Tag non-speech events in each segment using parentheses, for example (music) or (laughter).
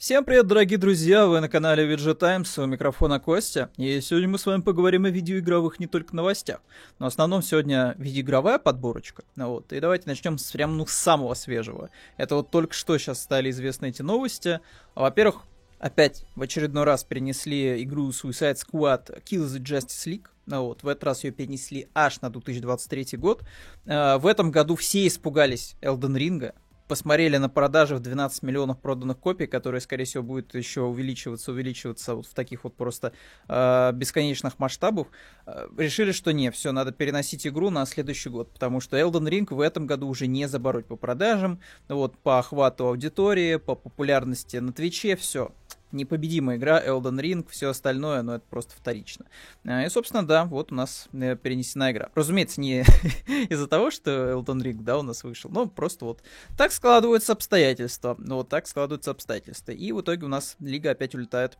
Всем привет, дорогие друзья! Вы на канале VG Times, у микрофона Костя. И сегодня мы с вами поговорим о видеоигровых не только новостях. Но в основном сегодня видеоигровая подборочка. Вот. И давайте начнем с прям ну, самого свежего. Это вот только что сейчас стали известны эти новости. Во-первых, опять в очередной раз перенесли игру Suicide Squad Kill the Justice League. Ну вот, в этот раз ее перенесли аж на 2023 год. Э, в этом году все испугались Elden Ring посмотрели на продажи в 12 миллионов проданных копий, которые, скорее всего, будет еще увеличиваться, увеличиваться вот в таких вот просто э, бесконечных масштабах, э, решили, что не, все, надо переносить игру на следующий год, потому что Elden Ring в этом году уже не забороть по продажам, вот по охвату аудитории, по популярности на Твиче, все, непобедимая игра, Elden Ring, все остальное, но это просто вторично. А, и, собственно, да, вот у нас э, перенесена игра. Разумеется, не (laughs) из-за того, что Elden Ring, да, у нас вышел, но просто вот так складываются обстоятельства. Вот так складываются обстоятельства. И в итоге у нас лига опять улетает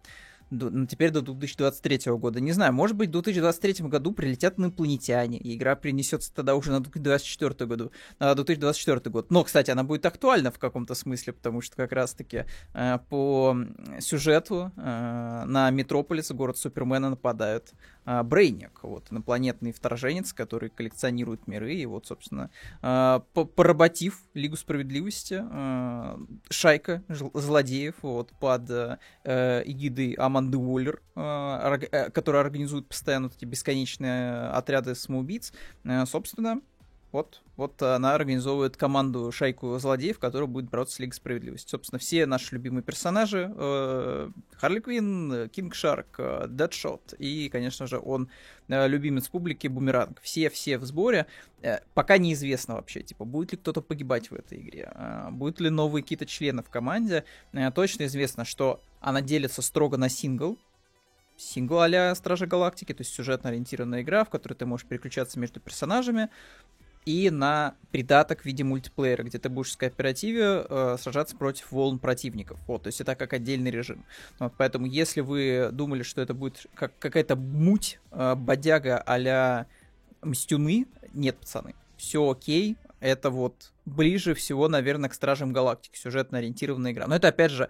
ну, теперь до 2023 года. Не знаю, может быть, в 2023 году прилетят инопланетяне, и игра принесется тогда уже на 2024 году, на 2024 год. Но, кстати, она будет актуальна в каком-то смысле, потому что как раз-таки э, по сюжету э, на Метрополис, город Супермена, нападают э, Брейник, вот, инопланетный вторженец, который коллекционирует миры, и вот, собственно, э, поработив Лигу Справедливости, э, шайка злодеев, вот, под э, эгидой Аман команды Уоллер, а, э, которая организует постоянно вот эти бесконечные отряды самоубийц, э, собственно, вот, вот она организовывает команду шайку злодеев, которая будет бороться с Лигой Справедливости. Собственно, все наши любимые персонажи э, Харли Квин, Кинг Шарк, э, Дэдшот и, конечно же, он э, любимец публики Бумеранг. Все-все в сборе. Пока неизвестно вообще, типа, будет ли кто-то погибать в этой игре, э, будут ли новые какие-то члены в команде. Точно известно, что она делится строго на сингл, сингл а Стражи Галактики, то есть сюжетно ориентированная игра, в которой ты можешь переключаться между персонажами и на придаток в виде мультиплеера, где ты будешь в кооперативе э, сражаться против волн противников. Вот, то есть это как отдельный режим. Вот, поэтому если вы думали, что это будет как какая-то муть, э, бодяга а-ля Мстюны, нет, пацаны, все окей, это вот ближе всего, наверное, к Стражам Галактики, сюжетно ориентированная игра. Но это, опять же,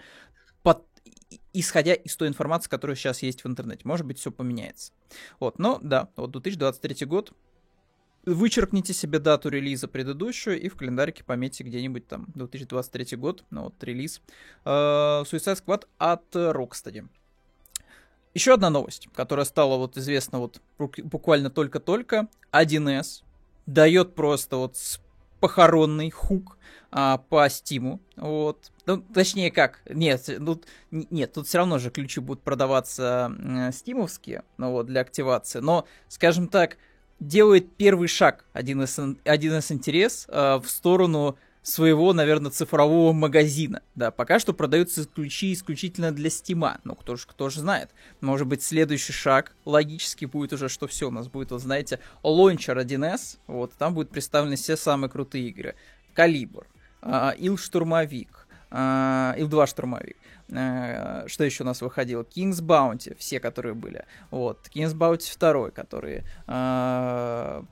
под исходя из той информации, которая сейчас есть в интернете. Может быть, все поменяется. Вот, но да, вот 2023 год, вычеркните себе дату релиза предыдущую и в календарике пометьте где-нибудь там 2023 год, ну вот релиз uh, Suicide Squad от Rocksteady. Еще одна новость, которая стала вот известна вот буквально только-только. 1С дает просто вот похоронный хук а, по стиму. Вот. Ну, точнее как, нет, тут, нет, тут все равно же ключи будут продаваться э, стимовские, ну вот, для активации. Но, скажем так, делает первый шаг один из, один из интерес э, в сторону своего, наверное, цифрового магазина. Да, пока что продаются ключи исключительно для стима. Ну, кто же, кто же знает. Может быть, следующий шаг логически будет уже, что все у нас будет, вот знаете, лончер 1С, вот, там будут представлены все самые крутые игры. Калибр, э, Ил-штурмовик, э, Ил-2 штурмовик. Э, что еще у нас выходило? King's Bounty, все, которые были. Вот, King's Bounty 2, который э,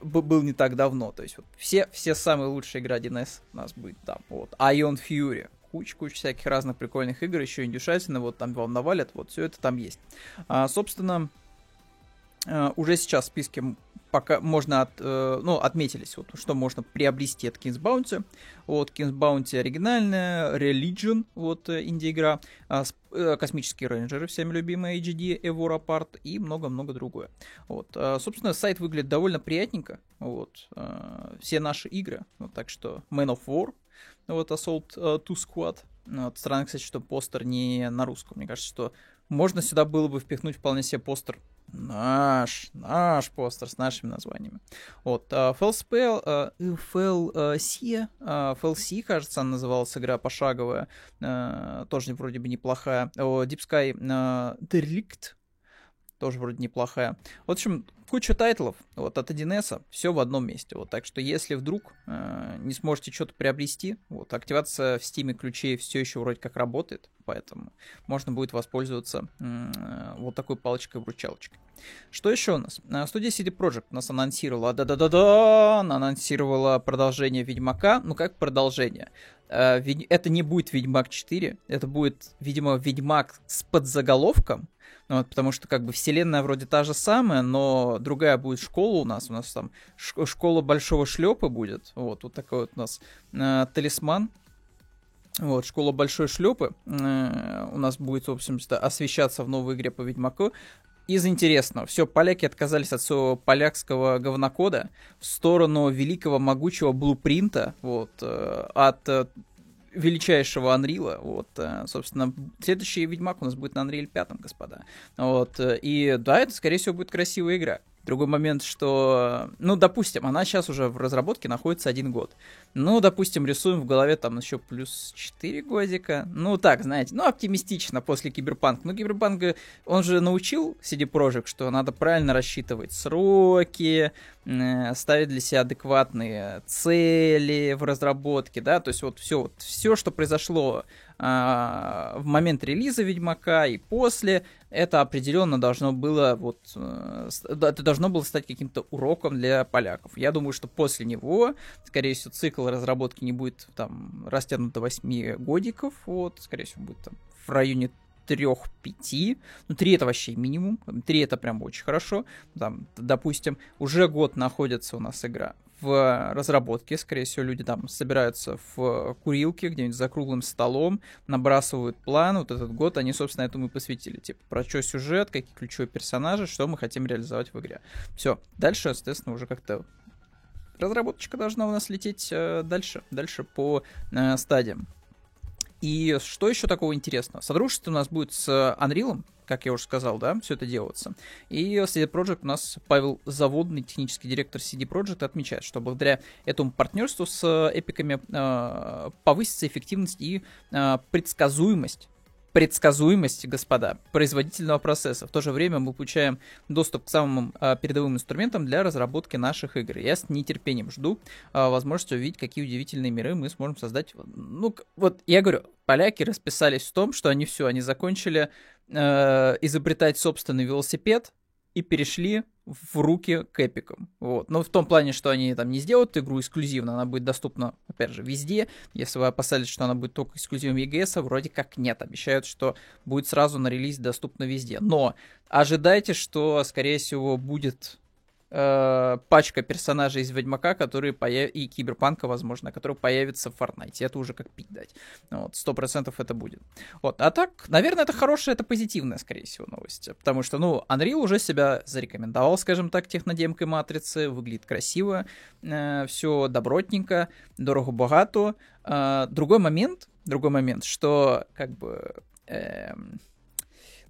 был не так давно. То есть вот все, все самые лучшие игры 1С у нас будет там. Вот, Ion Fury, куча-куча всяких разных прикольных игр, еще индюшатина, вот там вам навалят, вот все это там есть. А, собственно, э, уже сейчас в списке пока можно от, э, ну, отметились, вот, что можно приобрести от Kings Bounty. Вот, Kings Bounty оригинальная, Religion, вот, э, инди-игра, э, э, Космические рейнджеры, всеми любимые HD, Evora Part и много-много другое. Вот, э, собственно, сайт выглядит довольно приятненько, вот, э, все наши игры, вот, так что Man of War, вот, Assault э, 2 Squad, вот, странно, кстати, что постер не на русском, мне кажется, что можно сюда было бы впихнуть вполне себе постер Наш, наш постер с нашими названиями. Вот, uh, uh, FLC, uh, FLC, кажется, она называлась, игра пошаговая, uh, тоже вроде бы неплохая. Uh, Deep Sky uh, Derelict, тоже вроде неплохая. В общем, куча тайтлов вот, от 1С, все в одном месте. Вот, так что если вдруг э, не сможете что-то приобрести, вот, активация в Steam ключей все еще вроде как работает, поэтому можно будет воспользоваться э, вот такой палочкой-вручалочкой. Что еще у нас? Э, студия CD Projekt нас анонсировала, да-да-да-да, анонсировала продолжение Ведьмака. Ну как продолжение? Э, это не будет Ведьмак 4, это будет, видимо, Ведьмак с подзаголовком, ну, вот, потому что как бы вселенная вроде та же самая, но другая будет школа у нас. У нас там школа большого шлепа будет. Вот, вот такой вот у нас э, талисман. Вот, школа большой шлепы э, у нас будет, в общем освещаться в новой игре по Ведьмаку. Из интересного, все, поляки отказались от своего полякского говнокода в сторону великого могучего блупринта, вот, э, от э, величайшего Анрила. Вот, э, собственно, следующий Ведьмак у нас будет на Unreal 5, господа. Вот, э, и да, это, скорее всего, будет красивая игра. Другой момент, что, ну, допустим, она сейчас уже в разработке находится один год. Ну, допустим, рисуем в голове там еще плюс 4 годика. Ну, так, знаете, ну, оптимистично после Киберпанк. Ну, Киберпанк, он же научил CD Projekt, что надо правильно рассчитывать сроки, э, ставить для себя адекватные цели в разработке, да, то есть вот все, вот, все, что произошло в момент релиза Ведьмака и после, это определенно должно было вот э, это должно было стать каким-то уроком для поляков. Я думаю, что после него, скорее всего, цикл разработки не будет там растянут до 8 годиков, вот, скорее всего, будет там в районе трех-пяти. Ну, три это вообще минимум. Три это прям очень хорошо. Там, допустим, уже год находится у нас игра в разработке. Скорее всего, люди там собираются в курилке где-нибудь за круглым столом, набрасывают план. Вот этот год они, собственно, этому и посвятили. Типа, про что сюжет, какие ключевые персонажи, что мы хотим реализовать в игре. Все. Дальше, естественно, уже как-то разработочка должна у нас лететь э, дальше, дальше по э, стадиям. И что еще такого интересного? Содружество у нас будет с Unreal, как я уже сказал, да, все это делается. И CD Projekt у нас Павел Заводный, технический директор CD Projekt, отмечает, что благодаря этому партнерству с эпиками э, повысится эффективность и э, предсказуемость предсказуемость, господа, производительного процесса. В то же время мы получаем доступ к самым а, передовым инструментам для разработки наших игр. Я с нетерпением жду а, возможности увидеть, какие удивительные миры мы сможем создать. Ну, вот я говорю, поляки расписались в том, что они все, они закончили э, изобретать собственный велосипед, и перешли в руки к эпикам. Вот. Но в том плане, что они там не сделают игру эксклюзивно, она будет доступна, опять же, везде. Если вы опасались, что она будет только эксклюзивом EGS, вроде как нет. Обещают, что будет сразу на релиз доступна везде. Но ожидайте, что, скорее всего, будет э, пачка персонажей из Ведьмака, которые появ... и Киберпанка, возможно, которые появятся в Fortnite. Это уже как пить дать. Вот, сто процентов это будет. Вот, а так, наверное, это хорошая, это позитивная, скорее всего, новость. Потому что, ну, Unreal уже себя зарекомендовал, скажем так, технодемкой Матрицы, выглядит красиво, э, все добротненько, дорого-богато. Э, другой момент, другой момент, что, как бы... Э,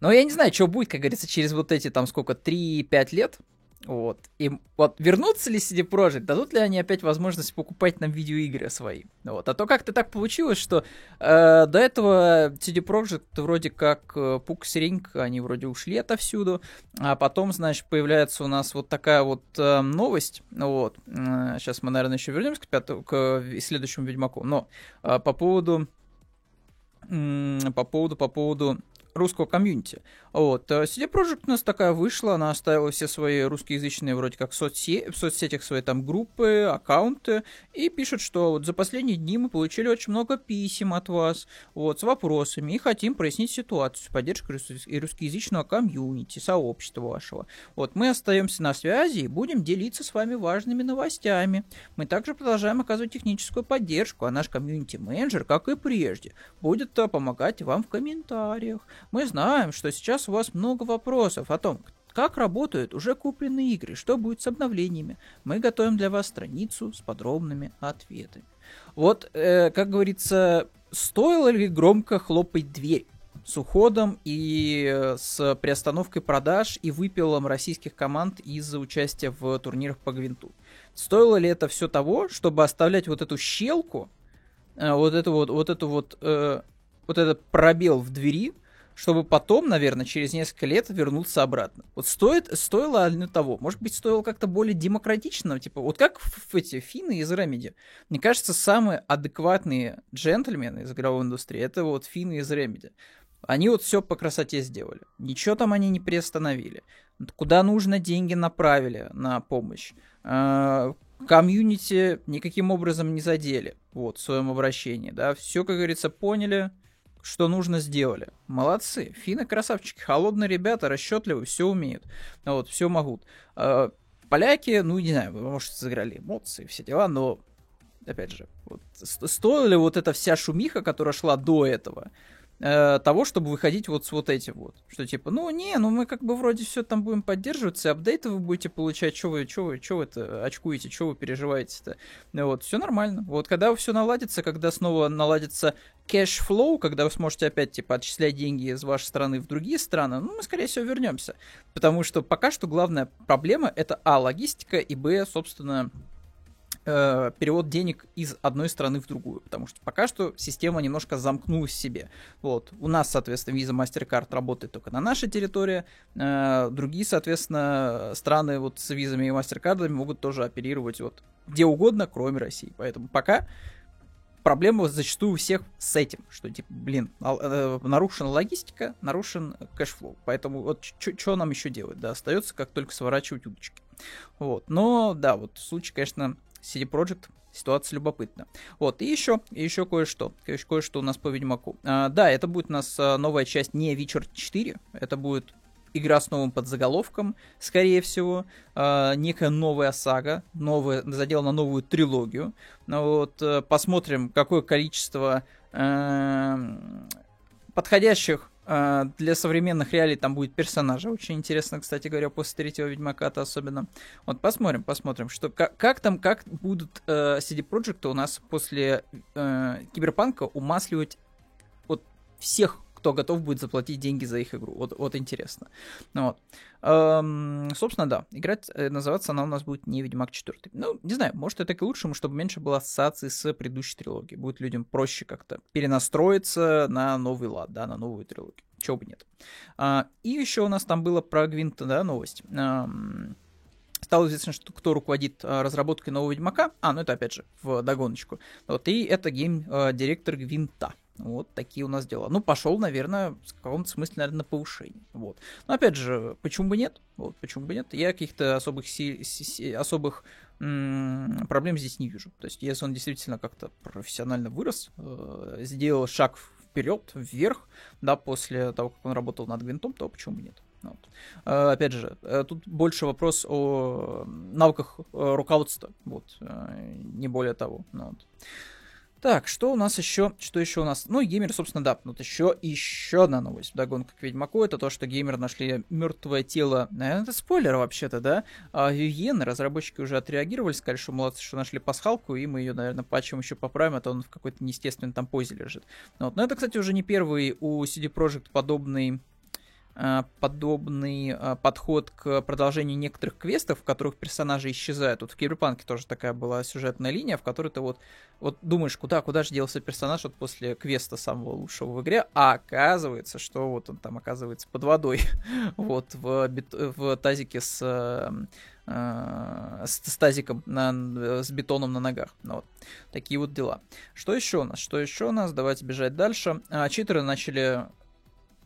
но я не знаю, что будет, как говорится, через вот эти там сколько, 3-5 лет, вот. И вот вернутся ли CD Projekt, дадут ли они опять возможность покупать нам видеоигры свои? Вот. А то как-то так получилось, что э, до этого CD Projekt вроде как э, пук серенько, они вроде ушли отовсюду, а потом, значит, появляется у нас вот такая вот э, новость, вот. Э, сейчас мы, наверное, еще вернемся к, пятому, к следующему Ведьмаку, но э, по поводу по поводу, по поводу русского комьюнити. Вот. CD э, Projekt у нас такая вышла, она оставила все свои русскоязычные вроде как соцсе... в соцсетях свои там группы, аккаунты, и пишет, что вот за последние дни мы получили очень много писем от вас, вот, с вопросами, и хотим прояснить ситуацию с поддержкой и русскоязычного комьюнити, сообщества вашего. Вот, мы остаемся на связи и будем делиться с вами важными новостями. Мы также продолжаем оказывать техническую поддержку, а наш комьюнити-менеджер, как и прежде, будет э, помогать вам в комментариях. Мы знаем, что сейчас у вас много вопросов о том, как работают уже купленные игры, что будет с обновлениями. Мы готовим для вас страницу с подробными ответами. Вот, э, как говорится, стоило ли громко хлопать дверь? с уходом и э, с приостановкой продаж и выпилом российских команд из-за участия в турнирах по Гвинту. Стоило ли это все того, чтобы оставлять вот эту щелку, э, вот эту вот, вот эту вот, э, вот этот пробел в двери, чтобы потом, наверное, через несколько лет вернуться обратно. Вот стоит, стоило ли того? Может быть, стоило как-то более демократично, типа, вот как в, в эти финны из Remedy. Мне кажется, самые адекватные джентльмены из игровой индустрии, это вот финны из Remedy. Они вот все по красоте сделали. Ничего там они не приостановили. Куда нужно, деньги направили на помощь. А, комьюнити никаким образом не задели. Вот, в своем обращении, да. Все, как говорится, поняли, что нужно, сделали. Молодцы. Финны красавчики. Холодные ребята, расчетливые, все умеют. Вот, все могут. А, поляки, ну, не знаю, может, сыграли эмоции, все дела, но опять же, вот, стоила ли вот эта вся шумиха, которая шла до этого, э, того, чтобы выходить вот с вот этим вот. Что типа, ну не, ну мы как бы вроде все там будем поддерживать, и апдейты вы будете получать, что вы, что вы, что вы это очкуете, что вы переживаете-то. Вот, все нормально. Вот когда все наладится, когда снова наладится cash flow, когда вы сможете опять, типа, отчислять деньги из вашей страны в другие страны, ну, мы, скорее всего, вернемся. Потому что пока что главная проблема это, а, логистика, и, б, собственно, э, перевод денег из одной страны в другую, потому что пока что система немножко замкнулась в себе. Вот. У нас, соответственно, Visa MasterCard работает только на нашей территории, э, другие, соответственно, страны вот с визами и MasterCard могут тоже оперировать вот где угодно, кроме России. Поэтому пока проблема зачастую у всех с этим, что типа, блин, э, нарушена логистика, нарушен cash flow. Поэтому вот что нам еще делать? Да, остается как только сворачивать удочки. Вот. Но да, вот случай, конечно, CD Projekt ситуация любопытна. Вот, и еще, и еще кое-что, кое-что у нас по Ведьмаку. А, да, это будет у нас а, новая часть не Witcher 4, это будет игра с новым подзаголовком, скорее всего, э, некая новая сага, новая, задел на новую трилогию. Ну, вот, э, посмотрим, какое количество э, подходящих для современных реалий там будет персонажа. Очень интересно, кстати говоря, после третьего Ведьмака-то особенно. Вот посмотрим, посмотрим, что как, как там, как будут э, CD Projekt у нас после э, Киберпанка умасливать вот всех кто готов будет заплатить деньги за их игру. Вот, вот интересно. Ну, вот. Эм, собственно, да, играть, э, называться она у нас будет не Ведьмак 4. Ну, не знаю, может это и к лучшему, чтобы меньше было ассоциаций с предыдущей трилогией. Будет людям проще как-то перенастроиться на новый лад, да, на новую трилогию. Чего бы нет. А, и еще у нас там было про Гвинта, да, новость. Эм, стало известно, что кто руководит а, разработкой нового Ведьмака. А, ну это опять же в догоночку. Вот, и это гейм-директор а, Гвинта. Вот такие у нас дела. Ну, пошел, наверное, в каком-то смысле, наверное, на повышение. Вот. Но опять же, почему бы нет? Вот, почему бы нет? Я каких-то особых, си- си- особых м- проблем здесь не вижу. То есть, если он действительно как-то профессионально вырос, э- сделал шаг вперед, вверх, да, после того, как он работал над винтом, то почему бы нет? Вот. Э, опять же, э, тут больше вопрос о навыках э, руководства, вот, не более того. Ну. Так, что у нас еще? Что еще у нас? Ну, геймер, собственно, да. Вот еще, еще одна новость. Догонка к Ведьмаку. Это то, что геймер нашли мертвое тело. Наверное, это спойлер вообще-то, да? А Вивьен, разработчики уже отреагировали, сказали, что молодцы, что нашли пасхалку, и мы ее, наверное, патчем еще поправим, а то он в какой-то неестественной там позе лежит. Вот. Но это, кстати, уже не первый у CD Projekt подобный Э, подобный э, подход к продолжению некоторых квестов, в которых персонажи исчезают. Вот в Киберпанке тоже такая была сюжетная линия, в которой ты вот, вот думаешь, куда, куда же делся персонаж вот после квеста самого лучшего в игре, а оказывается, что вот он там оказывается под водой, (laughs) вот в, бет, в тазике с, э, с, с тазиком на, с бетоном на ногах. Ну, вот. Такие вот дела. Что еще у нас? Что еще у нас? Давайте бежать дальше. А, читеры начали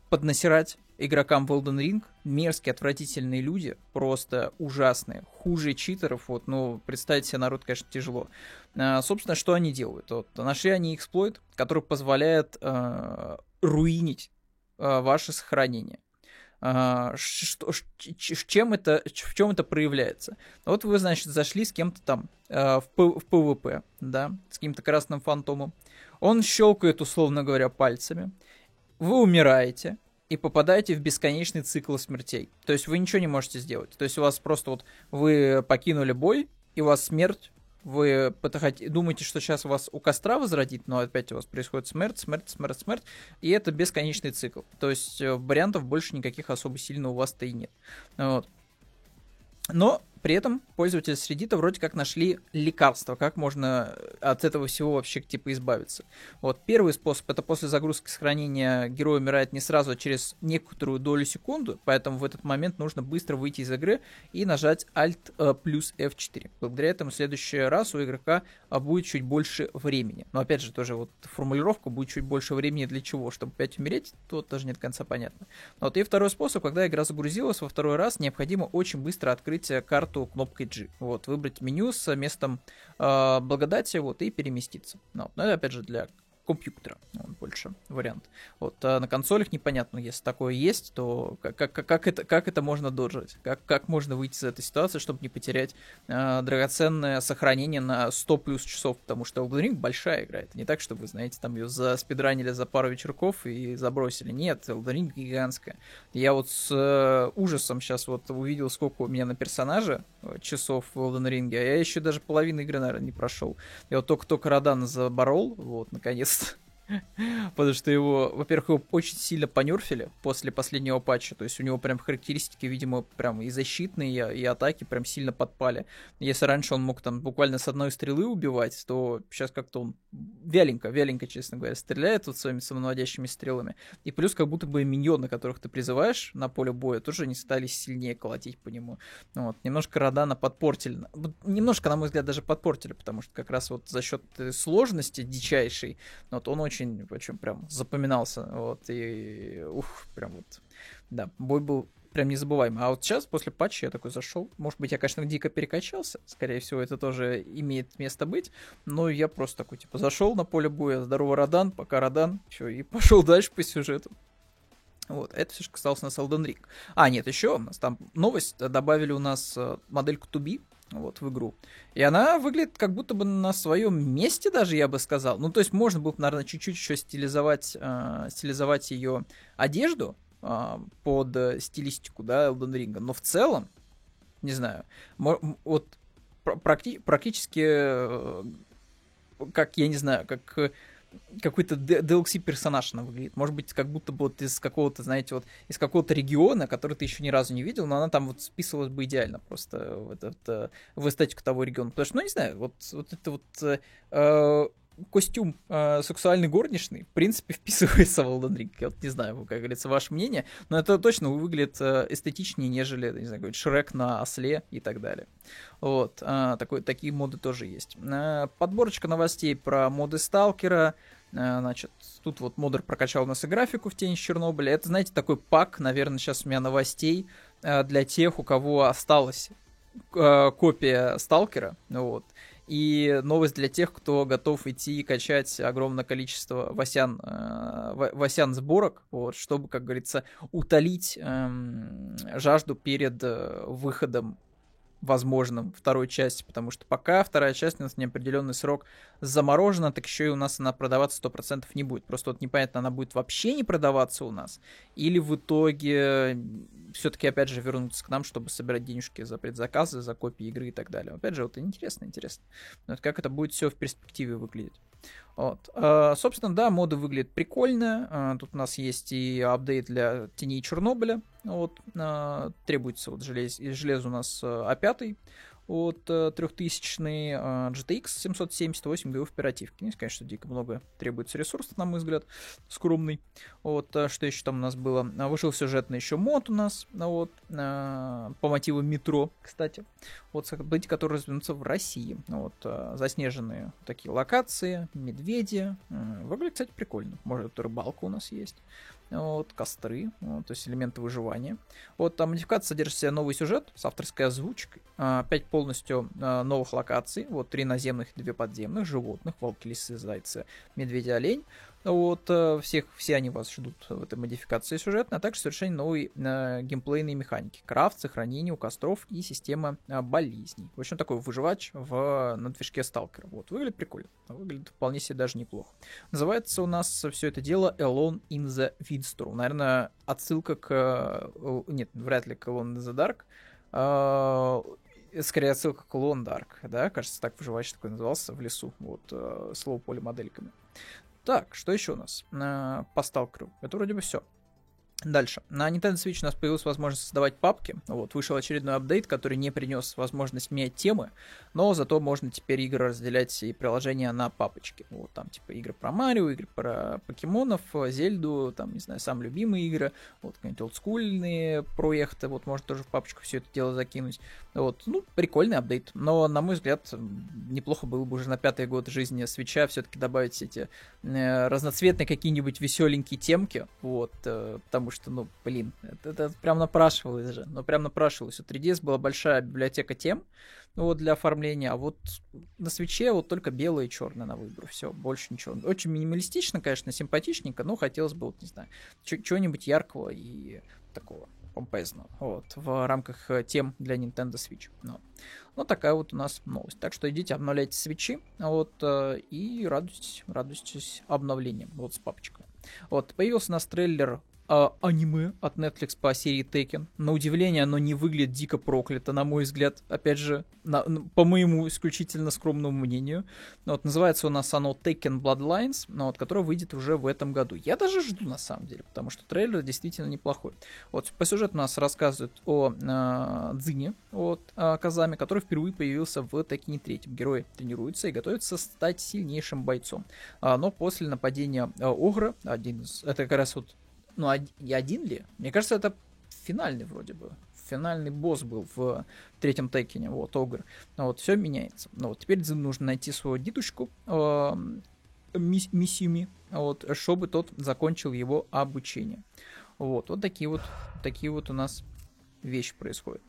поднасирать игрокам в Elden Ring. Мерзкие, отвратительные люди, просто ужасные. Хуже читеров, вот, ну, представить себе народ, конечно, тяжело. А, собственно, что они делают? Вот, нашли они эксплойт, который позволяет э, руинить э, ваше сохранение. Uh, что, чем это, в чем это проявляется? Вот вы, значит, зашли с кем-то там uh, в, в PvP, да, с каким-то красным фантомом. Он щелкает, условно говоря, пальцами. Вы умираете, и попадаете в бесконечный цикл смертей. То есть вы ничего не можете сделать. То есть у вас просто вот вы покинули бой, и у вас смерть, вы думаете, что сейчас вас у костра возродит, но опять у вас происходит смерть, смерть, смерть, смерть, и это бесконечный цикл. То есть э, вариантов больше никаких особо сильно у вас-то и нет. Вот. Но при этом пользователи с Reddit вроде как нашли лекарство, как можно от этого всего вообще типа избавиться. Вот первый способ это после загрузки сохранения герой умирает не сразу, а через некоторую долю секунды, поэтому в этот момент нужно быстро выйти из игры и нажать Alt э, плюс F4. Благодаря этому в следующий раз у игрока а, будет чуть больше времени. Но опять же тоже вот формулировка будет чуть больше времени для чего? Чтобы опять умереть? Тут тоже нет конца понятно. Вот и второй способ, когда игра загрузилась во второй раз, необходимо очень быстро открыть карту кнопкой G. Вот, выбрать меню с местом э, благодати, вот, и переместиться. Ну, это опять же для компьютера. Он больше вариант. Вот а на консолях непонятно, если такое есть, то как, как, как, это, как это можно доджить? Как, как можно выйти из этой ситуации, чтобы не потерять э, драгоценное сохранение на 100 плюс часов? Потому что Elden Ring большая игра. Это не так, что вы, знаете, там ее за спидранили за пару вечерков и забросили. Нет, Elden Ring гигантская. Я вот с э, ужасом сейчас вот увидел, сколько у меня на персонаже э, часов в Elden Ring, а я еще даже половину игры, наверное, не прошел. Я вот только-только Радан заборол, вот, наконец podcast. (laughs) Потому что его, во-первых, его очень сильно понерфили после последнего патча. То есть у него прям характеристики, видимо, прям и защитные, и атаки прям сильно подпали. Если раньше он мог там буквально с одной стрелы убивать, то сейчас как-то он вяленько, вяленько, честно говоря, стреляет вот своими самонаводящими стрелами. И плюс как будто бы миньоны, которых ты призываешь на поле боя, тоже не стали сильнее колотить по нему. Вот. Немножко Радана подпортили. Немножко, на мой взгляд, даже подпортили, потому что как раз вот за счет э, сложности дичайшей, вот он очень очень, очень прям запоминался, вот, и, ух, прям вот, да, бой был прям незабываемый. А вот сейчас, после патча, я такой зашел. Может быть, я, конечно, дико перекачался. Скорее всего, это тоже имеет место быть. Но я просто такой, типа, зашел на поле боя, здорово, Радан, пока Радан, все, и (laughs) пошел дальше по сюжету. Вот, это все, что касалось нас Elden Ring. А, нет, еще у нас там новость. Добавили у нас э, модельку Туби вот, в игру. И она выглядит как будто бы на своем месте даже, я бы сказал. Ну, то есть можно было, наверное, чуть-чуть еще стилизовать, э, стилизовать ее одежду э, под стилистику, да, Elden Ring. Но в целом, не знаю, вот практи практически, э, как, я не знаю, как какой-то DLC персонаж она выглядит. Может быть, как будто бы вот из какого-то, знаете, вот из какого-то региона, который ты еще ни разу не видел, но она там вот списывалась бы идеально просто в, этот, э, в эстетику того региона. Потому что, ну, не знаю, вот, вот это вот э, э костюм э, сексуальной горничной, в принципе, (laughs) вписывается в Elden Ring. Я вот не знаю, как говорится, ваше мнение, но это точно выглядит э, эстетичнее, нежели, не знаю, Шрек на осле и так далее. Вот, э, такой, такие моды тоже есть. Э, подборочка новостей про моды Сталкера, э, Значит, тут вот модер прокачал у нас и графику в тени Чернобыля. Это, знаете, такой пак, наверное, сейчас у меня новостей э, для тех, у кого осталась копия Сталкера. Вот. И новость для тех, кто готов идти и качать огромное количество васян, э, васян сборок, вот, чтобы, как говорится, утолить э, жажду перед э, выходом возможным второй части, потому что пока вторая часть у нас неопределенный срок заморожена, так еще и у нас она продаваться 100% не будет. Просто вот непонятно, она будет вообще не продаваться у нас, или в итоге все-таки опять же вернуться к нам, чтобы собирать денежки за предзаказы, за копии игры и так далее. Опять же, вот интересно, интересно. Вот как это будет все в перспективе выглядеть. Вот. А, собственно, да, моды выглядят прикольно. А, тут у нас есть и апдейт для теней Чернобыля. Вот. А, требуется вот желез, железо у нас А5 от 3000 GTX 778 ГБ оперативки. Не сказать, что дико много требуется ресурсов, на мой взгляд, скромный. Вот, э, что еще там у нас было? А, вышел сюжетный еще мод у нас, вот, э, по мотивам метро, кстати. Вот события, которые развернутся в России. Вот, э, заснеженные такие локации, медведи. Выглядит, кстати, прикольно. Может, рыбалка у нас есть вот, костры, вот, то есть элементы выживания. Вот, там модификация содержит в себе новый сюжет с авторской озвучкой, а, пять полностью а, новых локаций, вот, три наземных две подземных, животных, волки, лисы, зайцы, медведи, олень, вот, э, всех, все они вас ждут в этой модификации сюжетной, а также совершенно новые э, геймплейные механики. Крафт, сохранение у костров и система э, болезней. В общем, такой выживач в, на движке сталкера. Вот, выглядит прикольно. Выглядит вполне себе даже неплохо. Называется у нас все это дело Alone in the Windstorm. Наверное, отсылка к... Э, нет, вряд ли к Alone in the Dark. Э, скорее отсылка к Dark, да, кажется, так выживач такой назывался в лесу, вот, э, слово поле модельками. Так, что еще у нас? Э, по сталкеру. Это вроде бы все. Дальше. На Nintendo Switch у нас появилась возможность создавать папки. Вот, вышел очередной апдейт, который не принес возможность менять темы, но зато можно теперь игры разделять и приложения на папочки. Вот, там, типа, игры про Марио, игры про покемонов, Зельду, там, не знаю, сам любимые игры, вот, какие-нибудь олдскульные проекты, вот, можно тоже в папочку все это дело закинуть. Вот, ну, прикольный апдейт, но, на мой взгляд, неплохо было бы уже на пятый год жизни свеча все-таки добавить эти э, разноцветные какие-нибудь веселенькие темки, вот, э, потому потому что, ну, блин, это, это прям напрашивалось же, ну, прям напрашивалось. У 3DS была большая библиотека тем, ну, вот для оформления, а вот на свече вот только белое и черное на выбор, все, больше ничего. Очень минималистично, конечно, симпатичненько, но хотелось бы, вот, не знаю, чего-нибудь яркого и такого помпезного, вот, в рамках э, тем для Nintendo Switch. Ну, ну, такая вот у нас новость. Так что идите, обновляйте свечи, вот, э, и радуйтесь, радуйтесь обновлением, вот, с папочкой. Вот, появился у нас трейлер а, аниме от Netflix по серии Tekken. На удивление, оно не выглядит дико проклято, на мой взгляд. Опять же, на, по моему исключительно скромному мнению. Ну, вот, называется у нас оно Tekken Bloodlines, ну, вот, которое выйдет уже в этом году. Я даже жду, на самом деле, потому что трейлер действительно неплохой. Вот, по сюжету нас рассказывают о э, Дзине от э, Казами, который впервые появился в Tekken 3. Герой тренируется и готовится стать сильнейшим бойцом. А, но после нападения э, Огра, один из... Это как раз вот ну, один, один ли? Мне кажется, это финальный вроде бы. Финальный босс был в третьем Текине, вот, Огр. Ну, вот, все меняется. Ну, вот, теперь нужно найти своего дедушку, э, мисс, Миссими, вот, чтобы тот закончил его обучение. Вот, вот такие вот, такие вот у нас вещи происходят.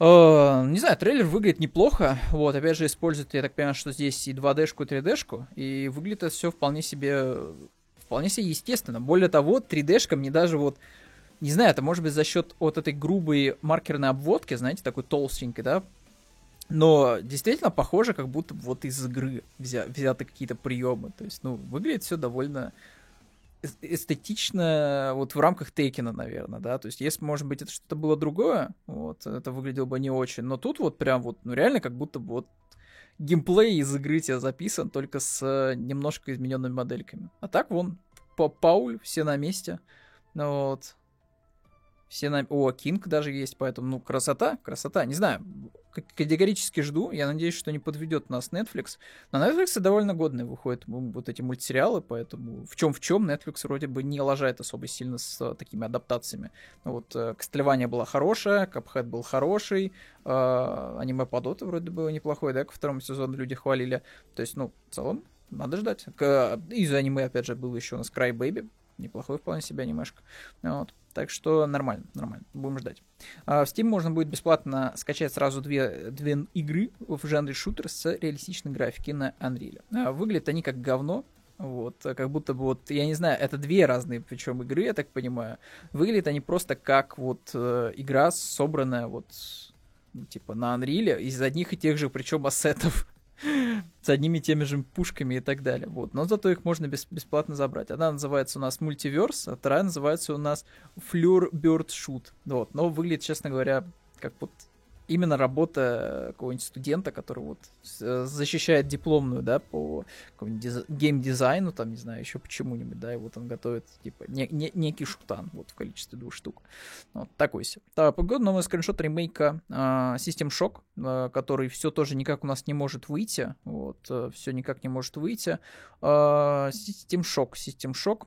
Uh, не знаю, трейлер выглядит неплохо. Вот, опять же, использует, я так понимаю, что здесь и 2D-шку, и 3D-шку. И выглядит это все вполне себе вполне себе естественно. Более того, 3D-шка мне даже вот, не знаю, это может быть за счет вот этой грубой маркерной обводки, знаете, такой толстенькой, да, но действительно похоже, как будто вот из игры взя взяты какие-то приемы. То есть, ну, выглядит все довольно эстетично вот в рамках Тейкина, наверное, да, то есть если, может быть, это что-то было другое, вот, это выглядело бы не очень, но тут вот прям вот, ну реально как будто вот геймплей из игры тебе записан, только с э, немножко измененными модельками. А так, вон, Пауль, все на месте. Ну вот. Все на... О, Кинг даже есть, поэтому, ну, красота, красота. Не знаю, категорически жду. Я надеюсь, что не подведет нас Netflix. На Netflix довольно годные выходят вот эти мультсериалы, поэтому в чем в чем Netflix вроде бы не лажает особо сильно с uh, такими адаптациями. Вот uh, Костлевание было хорошее, Капхэт был хороший, uh, аниме Подота вроде было неплохое, да, ко второму сезону люди хвалили. То есть, ну, в целом, надо ждать. К, из аниме, опять же, был еще у нас Cry Baby, неплохой вполне себе анимешка. Вот. Так что нормально, нормально. Будем ждать. А в Steam можно будет бесплатно скачать сразу две, две игры в жанре шутер с реалистичной графикой на Unreal. А выглядят они как говно, вот, как будто бы вот, я не знаю, это две разные, причем игры, я так понимаю. Выглядят они просто как вот э, игра, собранная вот, типа, на Unreal из одних и тех же, причем ассетов с одними и теми же пушками и так далее. Вот. Но зато их можно бес- бесплатно забрать. Одна называется у нас Multiverse, а вторая называется у нас Fleur Bird Shoot. Вот. Но выглядит, честно говоря, как вот именно работа какого-нибудь студента, который вот э, защищает дипломную, да, по диз... геймдизайну, там, не знаю, еще почему-нибудь, да, и вот он готовит, типа, не, не, некий шутан, вот, в количестве двух штук. Вот, такой себе. Так, погода, новый скриншот ремейка э, System Shock, э, который все тоже никак у нас не может выйти, вот, э, все никак не может выйти. Э, System Shock, System Shock,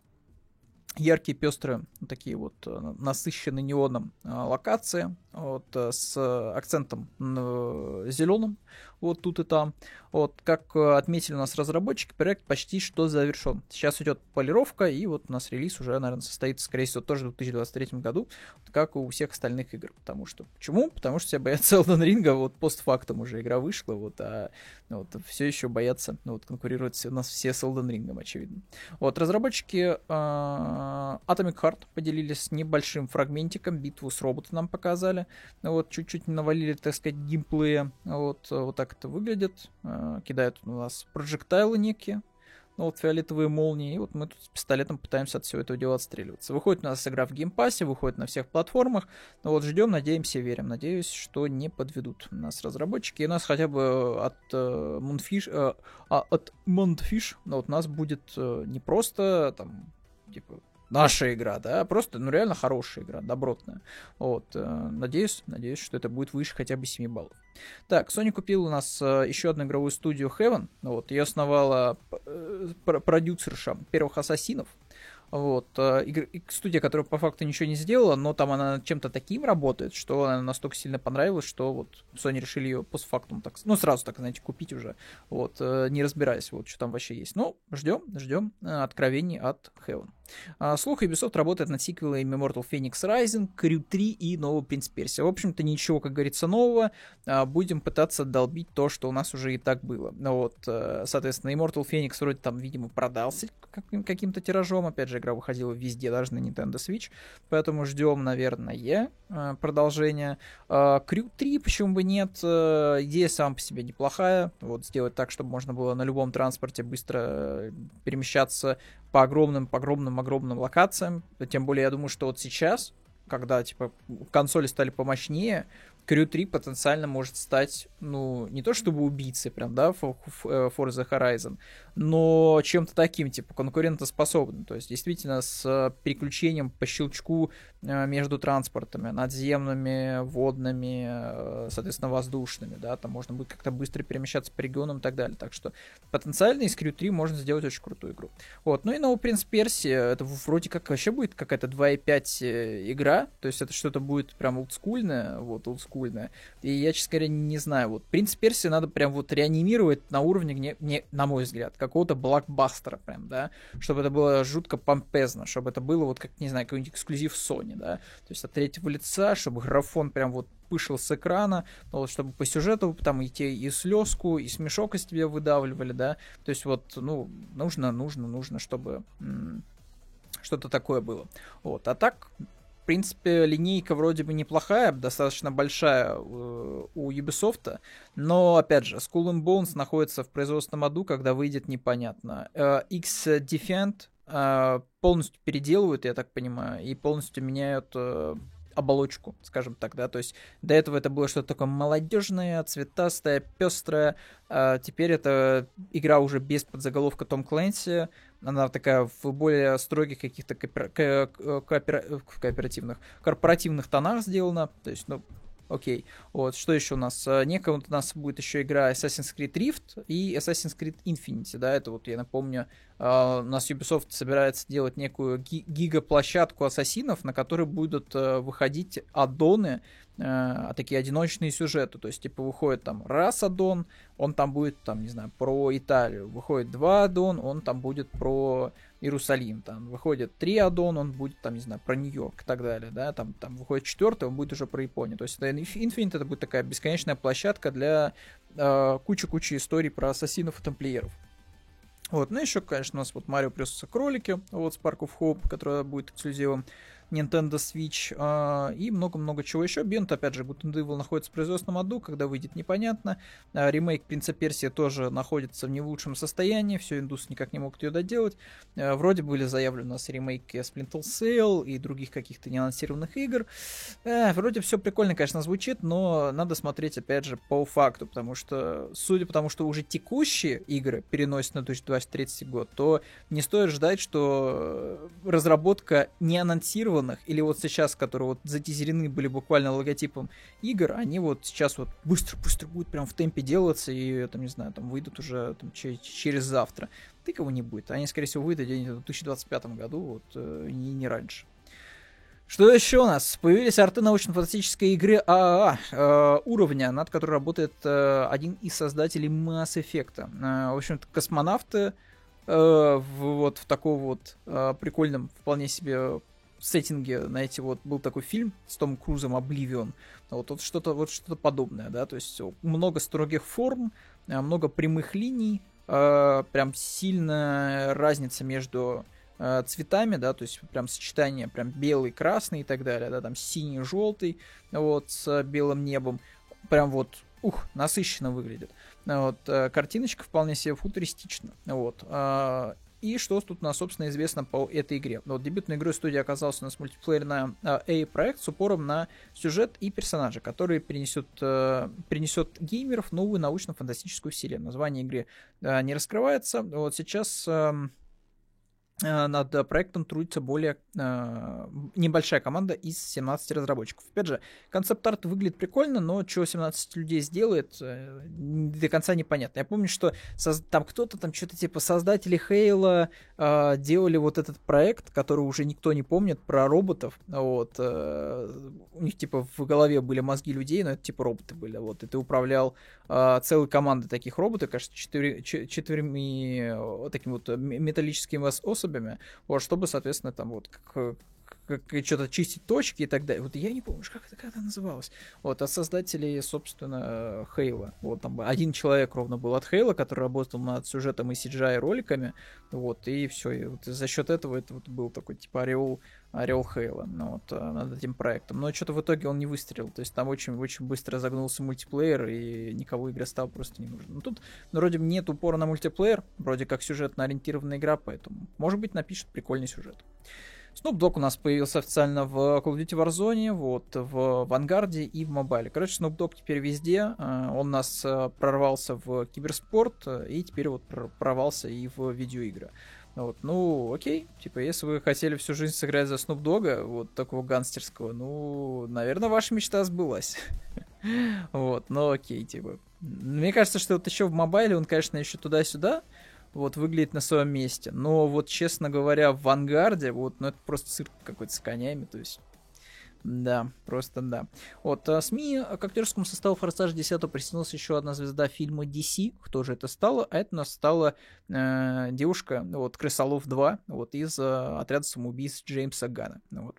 яркие, пестрые, такие вот э, насыщенные неоном э, локации, вот, э, с акцентом зеленым, вот тут и там. Вот, как отметили у нас разработчики, проект почти что завершен. Сейчас идет полировка, и вот у нас релиз уже, наверное, состоится, скорее всего, тоже в 2023 году, как у всех остальных игр. Потому что, почему? Потому что все боятся Elden Ring, вот постфактум уже игра вышла, вот, а ну, вот, все еще боятся, ну, вот, конкурируют у нас все с Elden Ring, очевидно. Вот, разработчики э, Atomic Heart поделились небольшим фрагментиком, битву с роботом нам показали, ну, вот, чуть-чуть навалили, так сказать, геймплея, вот, вот так это выглядит, э, кидают у нас projectile ы некие, ну вот фиолетовые молнии, и вот мы тут с пистолетом пытаемся от всего этого дела отстреливаться. Выходит у нас игра в Game Pass е, выходит на всех платформах, ну вот ждем, надеемся, верим. Надеюсь, что не подведут нас разработчики, и нас хотя бы от э, Moonfish, э, а, от Moonfish, ну вот у нас будет э, не просто там, типа, наша игра, да, просто, ну, реально хорошая игра, добротная. Вот, э, надеюсь, надеюсь, что это будет выше хотя бы 7 баллов. Так, Sony купил у нас э, еще одну игровую студию Heaven, вот, ее основала э, продюсерша первых Ассасинов, вот. Студия, которая по факту ничего не сделала, но там она чем-то таким работает, что она настолько сильно понравилась, что вот Sony решили ее постфактум так, ну, сразу так, знаете, купить уже, вот, не разбираясь, вот, что там вообще есть. Ну, ждем, ждем откровений от Heaven. А, слух, Ubisoft работает над сиквелами Immortal Phoenix Rising, Crew 3 и нового Принц Персия. В общем-то, ничего, как говорится, нового. А, будем пытаться долбить то, что у нас уже и так было. Ну вот, соответственно, Immortal Phoenix вроде там, видимо, продался каким-то тиражом. Опять же, игра выходила везде, даже на Nintendo Switch, поэтому ждем, наверное, э, продолжения. Э, Crew 3, почему бы нет, э, идея сама по себе неплохая, вот сделать так, чтобы можно было на любом транспорте быстро перемещаться по огромным, по огромным, огромным локациям, тем более я думаю, что вот сейчас, когда, типа, консоли стали помощнее, Crew 3 потенциально может стать, ну, не то чтобы убийцей прям, да, Forza Horizon, но чем-то таким, типа, конкурентоспособным. То есть, действительно, с переключением по щелчку э, между транспортами, надземными, водными, э, соответственно, воздушными, да, там можно будет как-то быстро перемещаться по регионам и так далее. Так что потенциально из Crew 3 можно сделать очень крутую игру. Вот, ну и новый Принц Персия, это вроде как вообще будет какая-то 2.5 э, игра, то есть это что-то будет прям олдскульное, вот, олдскульное. И я, честно говоря, не знаю, вот Принц Персия надо прям вот реанимировать на уровне, не, не, на мой взгляд, какого-то блокбастера прям, да, чтобы это было жутко помпезно, чтобы это было вот как, не знаю, какой-нибудь эксклюзив Sony, да, то есть от третьего лица, чтобы графон прям вот пышил с экрана, но вот чтобы по сюжету там идти и слезку, и смешок из тебя выдавливали, да, то есть вот, ну, нужно, нужно, нужно, чтобы что-то такое было. Вот, а так, принципе, линейка вроде бы неплохая, достаточно большая э, у Ubisoft, но, опять же, Skull and Bones находится в производственном аду, когда выйдет непонятно. Э, X Defend э, полностью переделывают, я так понимаю, и полностью меняют оболочку, скажем так, да, то есть до этого это было что-то такое молодежное, цветастое, пестрое, а теперь это игра уже без подзаголовка Том Клэнси, она такая в более строгих каких-то коопер... коопер... кооперативных, корпоративных тонах сделана, то есть, ну, Окей. Вот, что еще у нас? Э, Некая у нас будет еще игра Assassin's Creed Rift и Assassin's Creed Infinity, да, это вот, я напомню, Uh, у нас Ubisoft собирается делать некую ги- гигаплощадку ассасинов, на которой будут uh, выходить аддоны, uh, такие одиночные сюжеты. То есть, типа, выходит там раз аддон, он там будет, там, не знаю, про Италию. Выходит два аддон, он там будет про Иерусалим. Там выходит три аддон, он будет, там, не знаю, про Нью-Йорк и так далее. Да? Там, там выходит четвертый, он будет уже про Японию. То есть, это Infinite это будет такая бесконечная площадка для кучи-кучи историй про ассасинов и тамплиеров. Вот, ну еще, конечно, у нас вот Марио плюс кролики, вот Spark of Hope, которая будет эксклюзивом. Nintendo Switch э, и много-много чего еще. Бент, опять же, Good Evil находится в производственном аду, когда выйдет непонятно. Э, ремейк Принца Персия тоже находится в не лучшем состоянии, все, индусы никак не могут ее доделать. Э, вроде были заявлены у нас ремейки Splinter Cell и других каких-то неанонсированных игр. Э, вроде все прикольно, конечно, звучит, но надо смотреть, опять же, по факту, потому что, судя по тому, что уже текущие игры переносят на 2023 год, то не стоит ждать, что разработка не анонсирована анонсированных, или вот сейчас, которые вот затизерены были буквально логотипом игр, они вот сейчас вот быстро-быстро будут прям в темпе делаться, и, там, не знаю, там выйдут уже там, через завтра. Ты кого не будет. Они, скорее всего, выйдут в 2025 году, вот, э, не, раньше. Что еще у нас? Появились арты научно-фантастической игры ААА э, уровня, над которой работает э, один из создателей Mass Effect. Э, в общем-то, космонавты э, вот в таком вот э, прикольном, вполне себе сеттинге, знаете, вот был такой фильм с Том Крузом «Обливион», вот, вот что-то вот что-то подобное, да, то есть много строгих форм, э, много прямых линий, э, прям сильная разница между э, цветами, да, то есть прям сочетание прям белый, красный и так далее, да, там синий, желтый, вот, с белым небом, прям вот, ух, насыщенно выглядит. Вот, картиночка вполне себе футуристична, вот, э, и что тут у нас, собственно, известно по этой игре? Вот дебютной игрой студии оказался у нас мультиплеерная A-проект с упором на сюжет и персонажа, который принесет, э, принесет геймеров новую научно-фантастическую вселенную. Название игры э, не раскрывается. Вот сейчас... Э, Э, над проектом трудится более э, небольшая команда из 17 разработчиков. Опять же, концепт-арт выглядит прикольно, но что 17 людей сделает, э, до конца непонятно. Я помню, что соз... там кто-то, там что-то типа создатели Хейла э, делали вот этот проект, который уже никто не помнит, про роботов. Вот. Э, у них типа в голове были мозги людей, но это типа роботы были. Вот. И ты управлял э, целой командой таких роботов, кажется, четыре, четырьмя вот такими вот металлическими особями вот, чтобы, соответственно, там вот как, как что-то чистить точки и так далее. Вот я не помню, как это, как это называлось. Вот, от создателей, собственно, Хейла. Вот там один человек ровно был от Хейла, который работал над сюжетом и CGI роликами. Вот, и все. И вот за счет этого это вот был такой типа орел, орел Хейла ну, вот, э, над этим проектом. Но что-то в итоге он не выстрелил. То есть там очень-очень быстро загнулся мультиплеер, и никого игра стала просто не нужна. Ну тут ну, вроде нет упора на мультиплеер, вроде как сюжетно ориентированная игра, поэтому, может быть, напишет прикольный сюжет. Snoop Dogg у нас появился официально в Call of Duty Warzone, вот, в Вангарде и в мобайле. Короче, Snoop Dogg теперь везде. Э, он у нас э, прорвался в киберспорт, и теперь вот прорвался и в видеоигры. Вот, ну, окей, типа, если вы хотели всю жизнь сыграть за Snoop Dogg, вот такого гангстерского, ну, наверное, ваша мечта сбылась. (laughs) Вот, ну окей, типа. Мне кажется, что вот еще в мобайле он, конечно, еще туда-сюда, вот выглядит на своем месте. Но вот, честно говоря, в Вангарде, вот, ну это просто цирк какой-то с конями, то есть... Да, просто да. Вот, а СМИ к актерскому составу Форсаж 10 присоединилась еще одна звезда фильма DC. Кто же это стало? А это у нас стала э, девушка, вот, Крысолов 2, вот, из э, отряда самоубийц Джеймса Гана. Вот.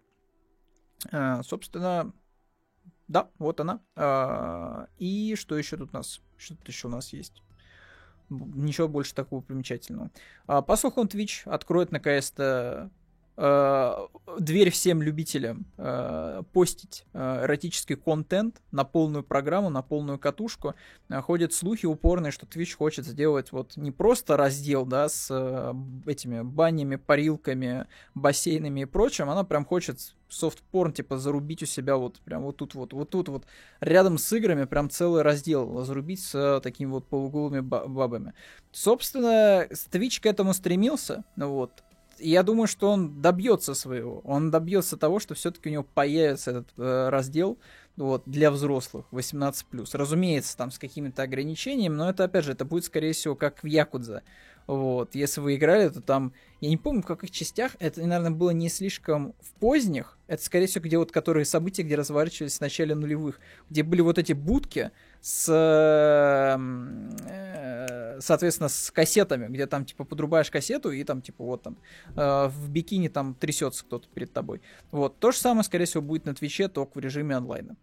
Э, собственно, да, вот она. Э, и что еще тут у нас? Что тут еще у нас есть? Ничего больше такого примечательного. А, по слухам, Twitch откроет наконец-то дверь всем любителям э, постить э, эротический контент на полную программу, на полную катушку. Э, ходят слухи упорные, что Twitch хочет сделать вот не просто раздел, да, с э, этими банями, парилками, бассейнами и прочим, она прям хочет софт-порн, типа, зарубить у себя вот прям вот тут вот, вот тут вот, рядом с играми прям целый раздел зарубить с uh, такими вот полуголыми бабами. Собственно, Twitch к этому стремился, вот, я думаю, что он добьется своего. Он добьется того, что все-таки у него появится этот э, раздел вот, для взрослых 18+. Разумеется, там с какими-то ограничениями, но это, опять же, это будет, скорее всего, как в Якудзе. Вот, если вы играли, то там, я не помню, в каких частях, это, наверное, было не слишком в поздних, это, скорее всего, где вот, которые события, где разворачивались в начале нулевых, где были вот эти будки с, э, соответственно, с кассетами, где там, типа, подрубаешь кассету, и там, типа, вот там, э, в бикини там трясется кто-то перед тобой. Вот, то же самое, скорее всего, будет на Твиче, только в режиме онлайна.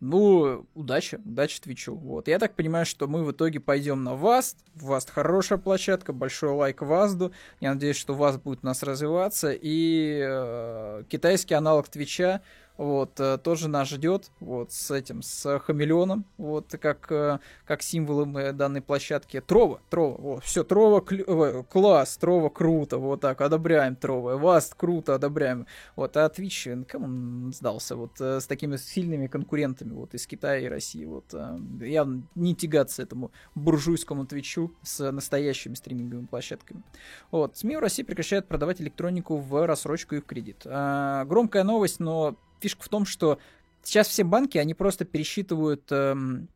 Ну, удачи, удачи Твичу. Вот. Я так понимаю, что мы в итоге пойдем на WASD. WASD хорошая площадка, большой лайк WASD у. Я надеюсь, что WASD будет у нас развиваться. И э, китайский аналог Твича вот, э, тоже нас ждет, вот, с этим, с хамелеоном, вот, как, э, как символом э, данной площадки. Трова, Трова, вот, все, Трова, клю... класс, Трова круто, вот так, одобряем Трова, Васт круто, одобряем. Вот, а Twitch, кому он сдался, вот, с такими сильными конкурентами, вот, из Китая и России, вот, явно не тягаться этому буржуйскому Твичу с настоящими стриминговыми площадками. Вот, СМИ в России прекращают продавать электронику в рассрочку и в кредит. А, громкая новость, но фишка в том, что сейчас все банки, они просто пересчитывают эм,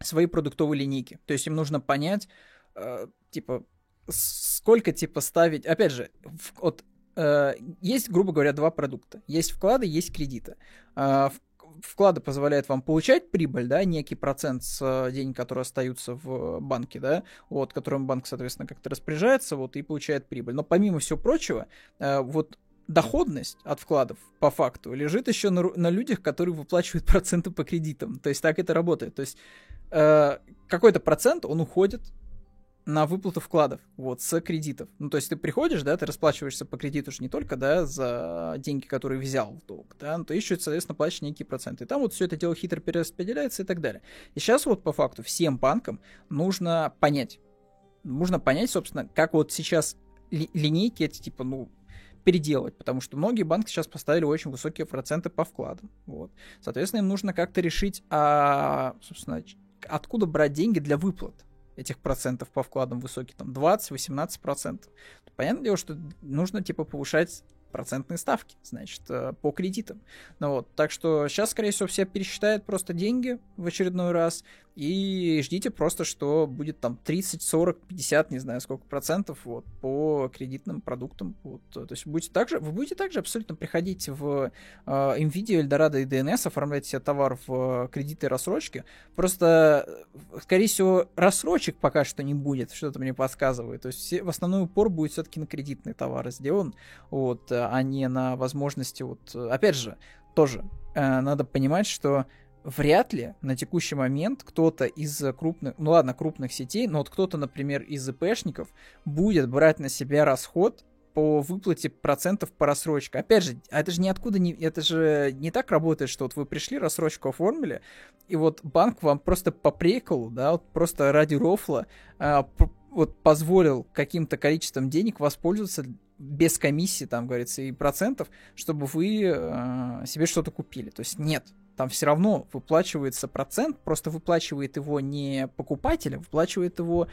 свои продуктовые линейки. То есть им нужно понять, э, типа, сколько, типа, ставить... Опять же, в, вот, э, есть, грубо говоря, два продукта. Есть вклады, есть кредиты. Э, вклады позволяют вам получать прибыль, да, некий процент с э, денег, которые остаются в банке, да, вот, которым банк, соответственно, как-то распоряжается, вот, и получает прибыль. Но помимо всего прочего, э, вот доходность от вкладов по факту лежит еще на, на людях, которые выплачивают (laughs) проценты по кредитам. То есть так это работает. То есть э, какой-то процент он уходит на выплату вкладов, вот, с кредитов. Ну, то есть ты приходишь, да, ты расплачиваешься по кредиту же не только, да, за деньги, которые взял в долг, да, но ты еще, соответственно, платишь некие проценты. И там вот все это дело хитро перераспределяется и так далее. И сейчас вот по факту всем банкам нужно понять, нужно понять, собственно, как вот сейчас ли, линейки эти, типа, ну, переделать, потому что многие банки сейчас поставили очень высокие проценты по вкладам. Вот. Соответственно, им нужно как-то решить, а, собственно, откуда брать деньги для выплат. этих процентов по вкладам высокий, там 20-18%, то понятное дело, что нужно типа повышать процентные ставки, значит, э, по кредитам. Ну вот, так что сейчас, скорее всего, все пересчитают просто деньги в очередной раз, и ждите просто, что будет там 30, 40, 50, не знаю сколько процентов вот, по кредитным продуктам. Вот. То есть будете также, вы будете также абсолютно приходить в э, NVIDIA, Eldorado и DNS, оформлять себе товар в кредиты и рассрочки. Просто, э, скорее всего, рассрочек пока что не будет, что-то мне подсказывает. То есть все, в основной упор будет все-таки на кредитные товары сделан, вот, а не на возможности, вот, опять же, тоже э, надо понимать, что вряд ли на текущий момент кто-то из крупных, ну ладно, крупных сетей, но вот кто-то, например, из ИПшников будет брать на себя расход по выплате процентов по рассрочке. Опять же, это же ниоткуда не, это же не так работает, что вот вы пришли, рассрочку оформили, и вот банк вам просто по приколу, да, вот просто ради рофла а, вот позволил каким-то количеством денег воспользоваться без комиссии, там, говорится, и процентов, чтобы вы а, себе что-то купили. То есть нет, там все равно выплачивается процент, просто выплачивает его не покупатель, а выплачивает его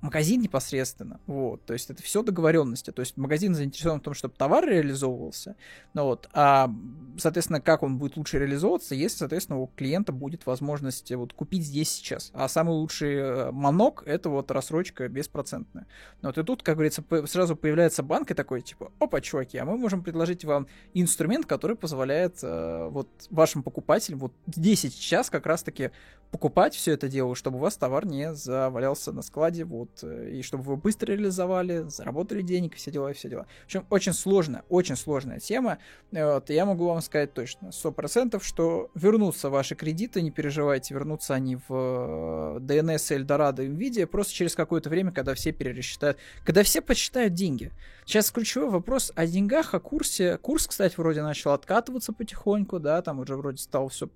магазин непосредственно. Вот, то есть это все договоренности. То есть магазин заинтересован в том, чтобы товар реализовывался. Ну, вот, а, соответственно, как он будет лучше реализовываться, если, соответственно, у клиента будет возможность вот купить здесь сейчас. А самый лучший э, манок это вот рассрочка беспроцентная. Ну, вот и тут, как говорится, сразу появляется банк и такой, типа, опа, чуваки, а мы можем предложить вам инструмент, который позволяет э, вот вашим покупателям вот здесь сейчас как раз-таки покупать все это дело, чтобы у вас товар не завалялся на складе, вот, э, и чтобы вы быстро реализовали, заработали денег, все дела, и все дела. В общем, очень сложная, очень сложная тема. Вот, я могу вам сказать точно, 100%, что вернутся ваши кредиты, не переживайте, вернутся они в DNS, Eldorado, NVIDIA, просто через какое-то время, когда все пересчитают, когда все подсчитают деньги. Сейчас ключевой вопрос о деньгах, о курсе. Курс, кстати, вроде начал откатываться потихоньку, да, там уже вроде стал все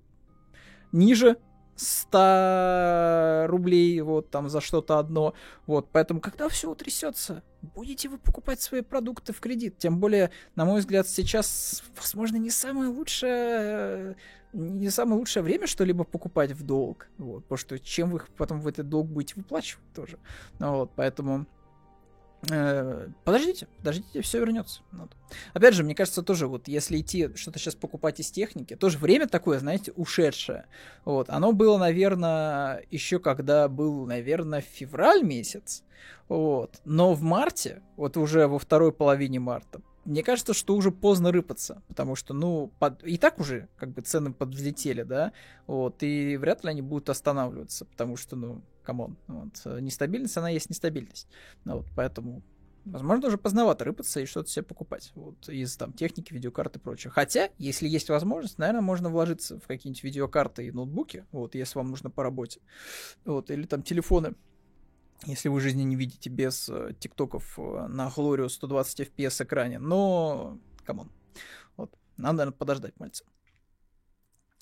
ниже 100 рублей вот там за что-то одно. Вот, поэтому, когда все утрясется, будете вы покупать свои продукты в кредит. Тем более, на мой взгляд, сейчас, возможно, не самое лучшее не самое лучшее время что-либо покупать в долг. Вот, потому что чем вы потом в этот долг будете выплачивать тоже. Ну, вот, поэтому подождите, подождите, все вернется. Вот. Опять же, мне кажется, тоже вот если идти что-то сейчас покупать из техники, тоже время такое, знаете, ушедшее. Вот, оно было, наверное, еще когда был, наверное, февраль месяц. Вот. Но в марте, вот уже во второй половине марта, мне кажется, что уже поздно рыпаться, потому что, ну, под... и так уже как бы цены подвзлетели, да, вот, и вряд ли они будут останавливаться, потому что, ну, come on. Вот. Э, нестабильность, она есть нестабильность. Ну, вот, поэтому, возможно, уже поздновато рыпаться и что-то себе покупать. Вот, из там техники, видеокарты и прочее. Хотя, если есть возможность, наверное, можно вложиться в какие-нибудь видеокарты и ноутбуки, вот, если вам нужно по работе. Вот, или там телефоны. Если вы жизни не видите без э, тиктоков э, на Glorious 120 FPS экране. Но, come on. Вот, надо, наверное, подождать мальца.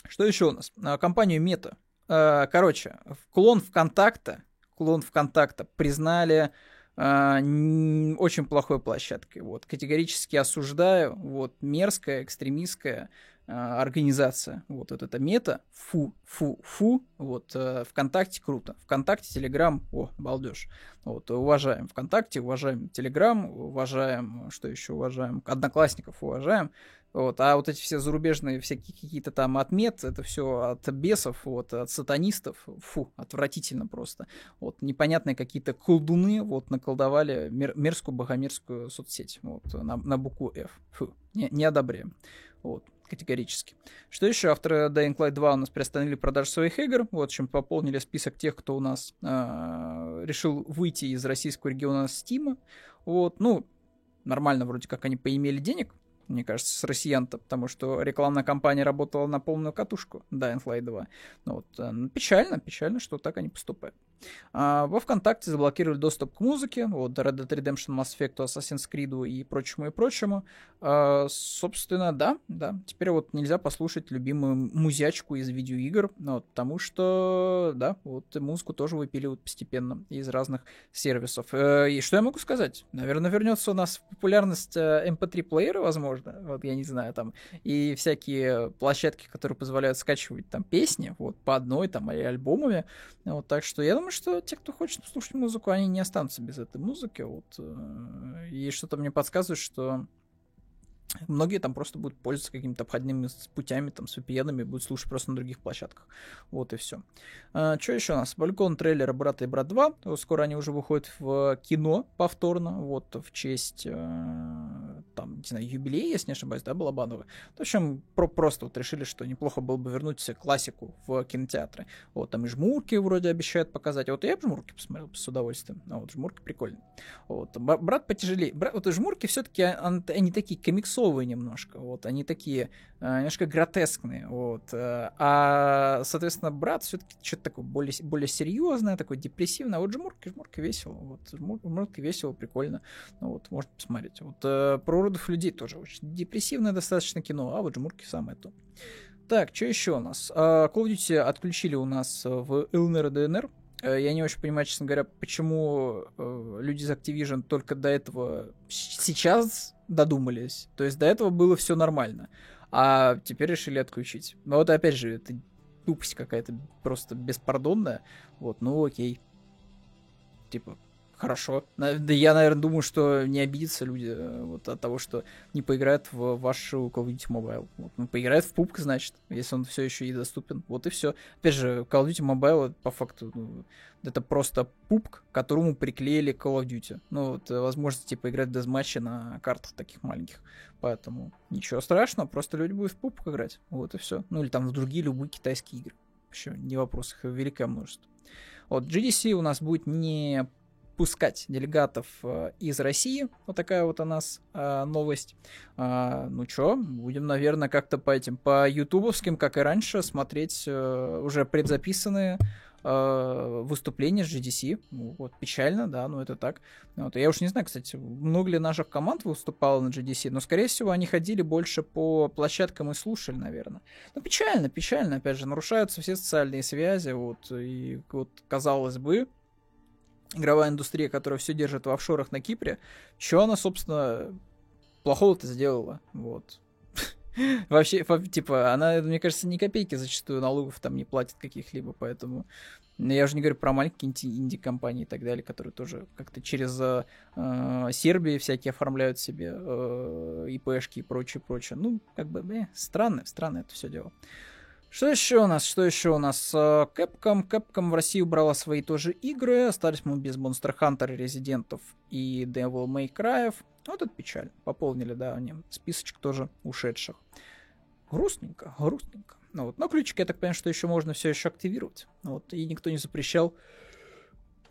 Что еще у нас? Компанию Meta короче, клон ВКонтакта, клон ВКонтакта признали э, очень плохой площадкой. Вот, категорически осуждаю. Вот, мерзкая, экстремистская э, организация. Вот, вот это мета. Фу, фу, фу. Вот, э, ВКонтакте круто. ВКонтакте, Телеграм, о, балдеж. Вот, уважаем ВКонтакте, уважаем Телеграм, уважаем, что еще уважаем, Одноклассников уважаем. Вот, а вот эти все зарубежные всякие какие-то там отмет, это все от бесов, вот, от сатанистов, фу, отвратительно просто. Вот, непонятные какие-то колдуны, вот, наколдовали мер, мерзкую богомерзкую соцсеть, вот, на, на букву F. Фу, не, не одобряем. Вот, категорически. Что еще? Авторы Dying Light 2 у нас приостановили продажу своих игр, вот, чем пополнили список тех, кто у нас э, решил выйти из российского региона Steam. Вот, ну, нормально вроде как они поимели денег, мне кажется, с россиян-то, потому что рекламная кампания работала на полную катушку, Dying Light 2. Ну, вот, э, печально, печально, что так они поступают. А, во ВКонтакте заблокировали доступ к музыке, вот, Red Dead Redemption, Mass Effect, Assassin's Creed и прочему и прочему. А, собственно, да, да, теперь вот нельзя послушать любимую музячку из видеоигр, ну, вот, потому что, да, вот музыку тоже выпиливают постепенно из разных сервисов. Э, и что я могу сказать? Наверное, вернется у нас популярность MP3-плеера, э, возможно, вот, я не знаю, там, и всякие площадки, которые позволяют скачивать там песни, вот, по одной, там, или альбомами, вот, так что я думаю, думаю, что те, кто хочет слушать музыку, они не останутся без этой музыки. Вот. Э, и что-то мне подсказывает, что Многие там просто будут пользоваться какими-то обходными путями, там, с VPN, будут слушать просто на других площадках. Вот и все. А, что еще у нас? Балкон трейлера «Брата и брат 2». Скоро они уже выходят в кино повторно, вот, в честь, э, там, не знаю, юбилея, если не ошибаюсь, да, Балабанова. В общем, про просто вот решили, что неплохо было бы вернуть классику в кинотеатры. Вот, там и «Жмурки» вроде обещают показать. Вот я бы «Жмурки» посмотрел с удовольствием. А вот «Жмурки» прикольные. Вот, «Брат» потяжелее. Брат, вот «Жмурки» все-таки, они такие комиксовые немножко, вот, они такие э, немножко гротескные, вот, э, а, соответственно, брат все-таки что-то такое более, более серьезное, такое депрессивное, а вот Жмурки, Жмурки весело, вот, Жмурки весело, прикольно, ну, вот, можно посмотреть, вот, э, про уродов людей тоже очень депрессивное достаточно кино, а вот Жмурки самое то. Так, что еще у нас? Uh, Call of Duty отключили у нас в ЛНР ДНР. Я не очень понимаю, честно говоря, почему uh, люди из Activision только до этого сейчас додумались. То есть до этого было все нормально. А теперь решили отключить. Но вот опять же, это тупость какая-то просто беспардонная. Вот, ну окей. Типа, Хорошо. Да я, наверное, думаю, что не обидятся люди э, вот от того, что не поиграют в вашу Call of Duty Mobile. Вот, ну, поиграют в пупк, значит, если он все еще и доступен. Вот и все. Опять же, Call of Duty Mobile, по факту, ну, это просто пупк, которому приклеили Call of Duty. Ну, вот, э, возможность, типа, играть в матчи на картах таких маленьких. Поэтому ничего страшного, просто люди будут в пупк играть. Вот и все. Ну, или там в другие любые китайские игры. Вообще, не вопрос, их великое множество. Вот, GDC у нас будет не пускать делегатов э, из России. Вот такая вот у нас э, новость. А, ну чё, будем, наверное, как-то по этим, по ютубовским, как и раньше, смотреть э, уже предзаписанные выступления с GDC. Ну, вот, печально, да, но это так. Вот, я уж не знаю, кстати, много ли наших команд выступало на GDC, но, скорее всего, они ходили больше по площадкам и слушали, наверное. Ну, печально, печально, опять же, нарушаются все социальные связи, вот, и вот, казалось бы, игровая индустрия, которая все держит в офшорах на Кипре, что она, собственно, плохого-то сделала? Вот. (laughs) Вообще, типа, она, мне кажется, ни копейки зачастую налогов там не платит каких-либо, поэтому... Я уже не говорю про маленькие инди-компании и так далее, которые тоже как-то через э, Сербии всякие оформляют себе э, ИПшки и прочее, прочее. Ну, как бы, э, странно, странно это все дело. Что еще у нас? Что еще у нас? Э, Capcom. Capcom в России убрала свои тоже игры. Остались мы без Monster Hunter, Резидентов и Devil May Cry. Вот это печаль. Пополнили, да, они списочек тоже ушедших. Грустненько, грустненько. Ну, вот. Но ключик, я так понимаю, что еще можно все еще активировать. Вот. И никто не запрещал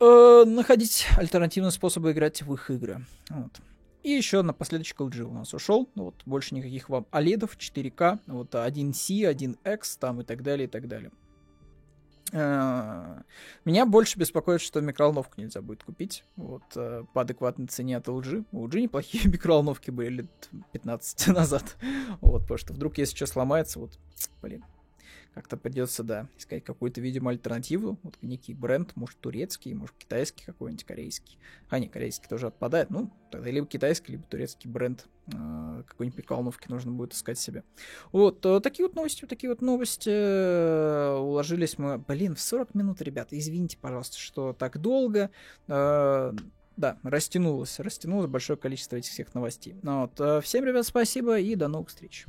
э, находить альтернативные способы играть в их игры. Вот. И еще напоследок LG у нас ушел. Ну, вот больше никаких вам OLED 4К. Вот 1C, 1X там и так далее, и так далее. Э, меня больше беспокоит, что микроволновку нельзя будет купить вот, э, по адекватной цене от LG. У LG неплохие (laughs) микроволновки были лет 15 (laughs) назад. Вот, потому что вдруг если что сломается, вот, блин, как-то придется, да, искать какую-то, видимо, альтернативу. Вот некий бренд, может, турецкий, может, китайский какой-нибудь, корейский. А, не, корейский тоже отпадает. Ну, тогда либо китайский, либо турецкий бренд э, какой-нибудь приколновки нужно будет искать себе. Вот, э, такие вот новости, такие вот новости. Э, уложились мы, блин, в 40 минут, ребята. Извините, пожалуйста, что так долго. Э, да, растянулось, растянулось большое количество этих всех новостей. Ну, вот, всем, ребят, спасибо и до новых встреч.